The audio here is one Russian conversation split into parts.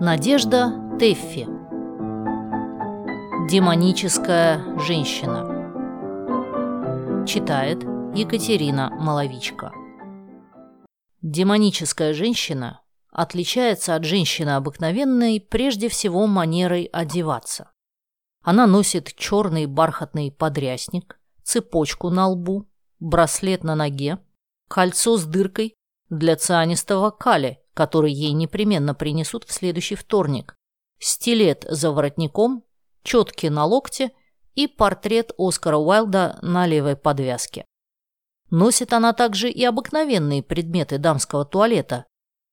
Надежда Теффи Демоническая женщина. Читает Екатерина Маловичка Демоническая женщина отличается от женщины обыкновенной прежде всего манерой одеваться. Она носит черный бархатный подрясник, цепочку на лбу, браслет на ноге, кольцо с дыркой для цианистого кали, который ей непременно принесут в следующий вторник, стилет за воротником, четки на локте и портрет Оскара Уайлда на левой подвязке. Носит она также и обыкновенные предметы дамского туалета,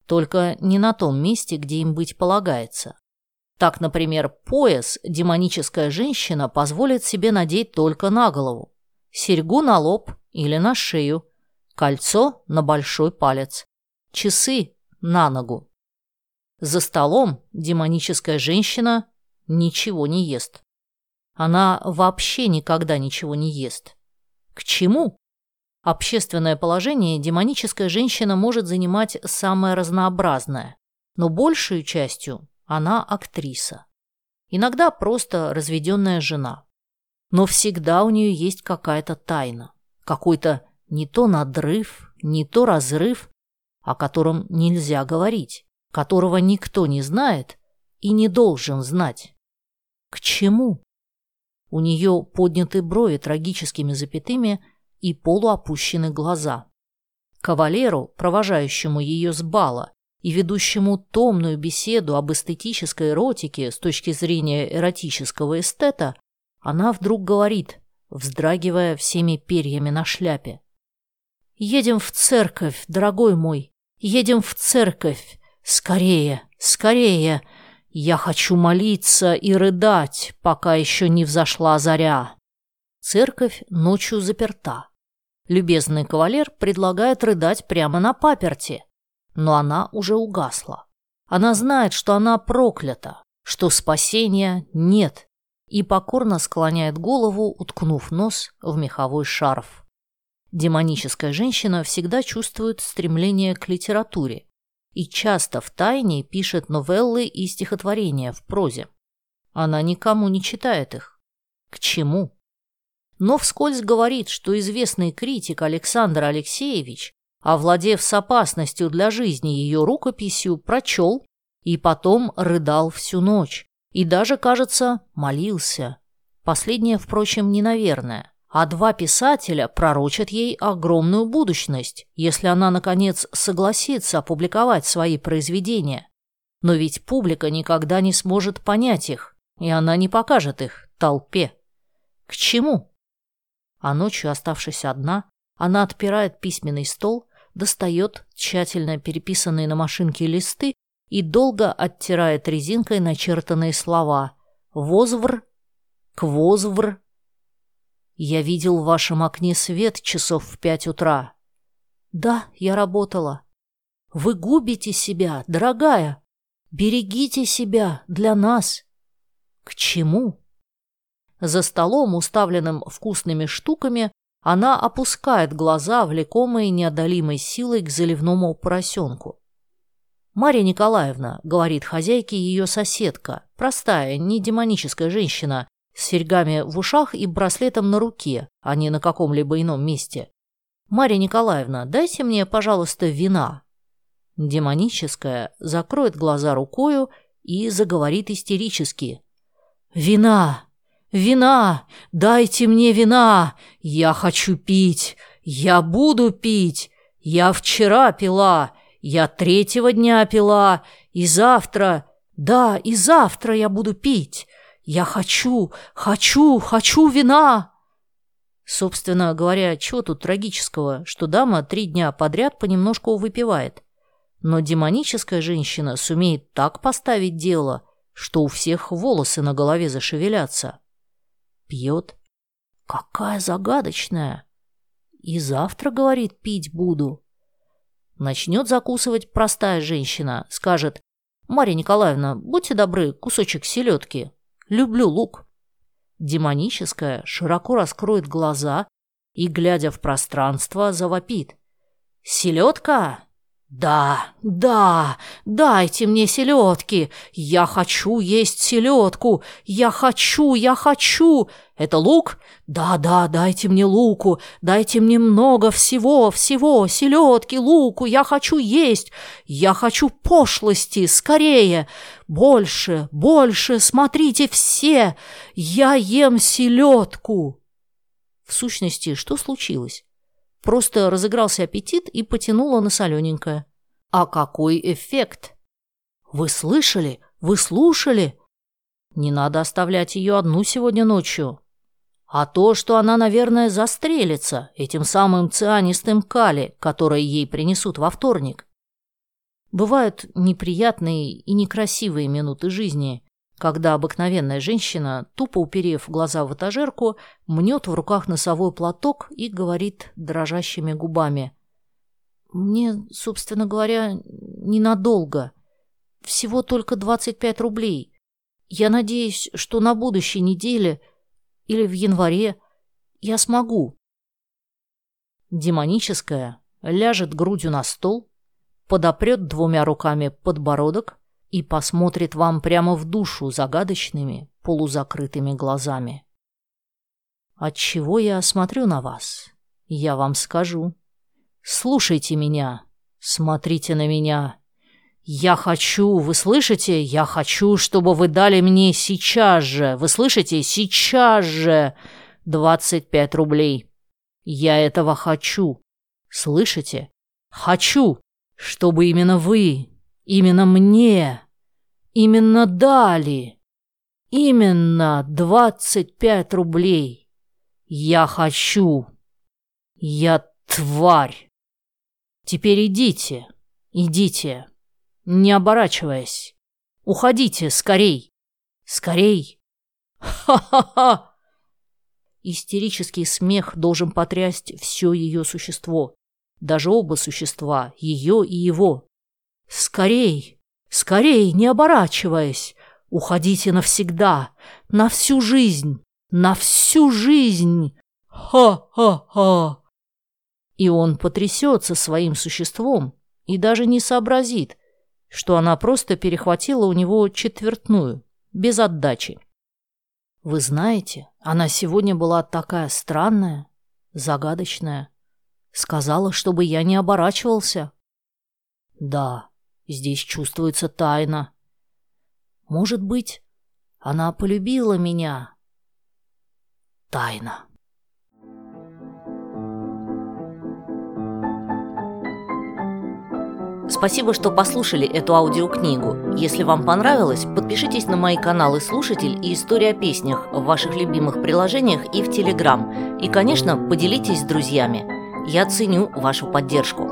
только не на том месте, где им быть полагается. Так, например, пояс демоническая женщина позволит себе надеть только на голову, серьгу на лоб или на шею, кольцо на большой палец, часы на ногу. За столом демоническая женщина ничего не ест. Она вообще никогда ничего не ест. К чему? Общественное положение демоническая женщина может занимать самое разнообразное, но большей частью она актриса. Иногда просто разведенная жена. Но всегда у нее есть какая-то тайна, какой-то не то надрыв, не то разрыв, о котором нельзя говорить, которого никто не знает и не должен знать. К чему? У нее подняты брови трагическими запятыми и полуопущены глаза. Кавалеру, провожающему ее с бала и ведущему томную беседу об эстетической эротике с точки зрения эротического эстета, она вдруг говорит, вздрагивая всеми перьями на шляпе. «Едем в церковь, дорогой мой, едем в церковь. Скорее, скорее. Я хочу молиться и рыдать, пока еще не взошла заря». Церковь ночью заперта. Любезный кавалер предлагает рыдать прямо на паперти, но она уже угасла. Она знает, что она проклята, что спасения нет, и покорно склоняет голову, уткнув нос в меховой шарф. Демоническая женщина всегда чувствует стремление к литературе и часто в тайне пишет новеллы и стихотворения в прозе. Она никому не читает их. К чему? Но вскользь говорит, что известный критик Александр Алексеевич, овладев с опасностью для жизни ее рукописью, прочел и потом рыдал всю ночь и даже, кажется, молился. Последнее, впрочем, не наверное а два писателя пророчат ей огромную будущность, если она, наконец, согласится опубликовать свои произведения. Но ведь публика никогда не сможет понять их, и она не покажет их толпе. К чему? А ночью, оставшись одна, она отпирает письменный стол, достает тщательно переписанные на машинке листы и долго оттирает резинкой начертанные слова «возвр», «квозвр», я видел в вашем окне свет часов в пять утра. Да, я работала. Вы губите себя, дорогая. Берегите себя для нас. К чему? За столом, уставленным вкусными штуками, она опускает глаза, влекомые неодолимой силой к заливному поросенку. «Марья Николаевна», — говорит хозяйке ее соседка, простая, не демоническая женщина, с серьгами в ушах и браслетом на руке, а не на каком-либо ином месте. «Марья Николаевна, дайте мне, пожалуйста, вина». Демоническая закроет глаза рукою и заговорит истерически. «Вина! Вина! Дайте мне вина! Я хочу пить! Я буду пить! Я вчера пила! Я третьего дня пила! И завтра... Да, и завтра я буду пить! Я хочу, хочу, хочу вина!» Собственно говоря, чего тут трагического, что дама три дня подряд понемножку выпивает. Но демоническая женщина сумеет так поставить дело, что у всех волосы на голове зашевелятся. Пьет. Какая загадочная. И завтра, говорит, пить буду. Начнет закусывать простая женщина, скажет, «Марья Николаевна, будьте добры, кусочек селедки». Люблю лук. Демоническая широко раскроет глаза и, глядя в пространство, завопит. «Селедка? «Да, да, дайте мне селедки! Я хочу есть селедку! Я хочу, я хочу! Это лук? Да, да, дайте мне луку! Дайте мне много всего, всего! Селедки, луку! Я хочу есть! Я хочу пошлости! Скорее! Больше, больше! Смотрите все! Я ем селедку!» В сущности, что случилось? Просто разыгрался аппетит и потянуло на солененькое. А какой эффект? Вы слышали? Вы слушали? Не надо оставлять ее одну сегодня ночью. А то, что она, наверное, застрелится этим самым цианистым кали, которое ей принесут во вторник. Бывают неприятные и некрасивые минуты жизни, когда обыкновенная женщина, тупо уперев глаза в этажерку, мнет в руках носовой платок и говорит дрожащими губами. «Мне, собственно говоря, ненадолго. Всего только 25 рублей. Я надеюсь, что на будущей неделе или в январе я смогу». Демоническая ляжет грудью на стол, подопрет двумя руками подбородок, и посмотрит вам прямо в душу загадочными, полузакрытыми глазами. Отчего я смотрю на вас? Я вам скажу. Слушайте меня, смотрите на меня. Я хочу, вы слышите? Я хочу, чтобы вы дали мне сейчас же, вы слышите? Сейчас же 25 рублей. Я этого хочу. Слышите? Хочу, чтобы именно вы Именно мне. Именно дали. Именно двадцать пять рублей. Я хочу. Я тварь. Теперь идите. Идите. Не оборачиваясь. Уходите скорей. Скорей. Ха-ха-ха. Истерический смех должен потрясть все ее существо. Даже оба существа, ее и его. «Скорей! Скорей, не оборачиваясь! Уходите навсегда! На всю жизнь! На всю жизнь! Ха-ха-ха!» И он потрясется своим существом и даже не сообразит, что она просто перехватила у него четвертную, без отдачи. Вы знаете, она сегодня была такая странная, загадочная. Сказала, чтобы я не оборачивался. Да, Здесь чувствуется тайна. Может быть, она полюбила меня. Тайна. Спасибо, что послушали эту аудиокнигу. Если вам понравилось, подпишитесь на мои каналы «Слушатель» и «История о песнях» в ваших любимых приложениях и в Телеграм. И, конечно, поделитесь с друзьями. Я ценю вашу поддержку.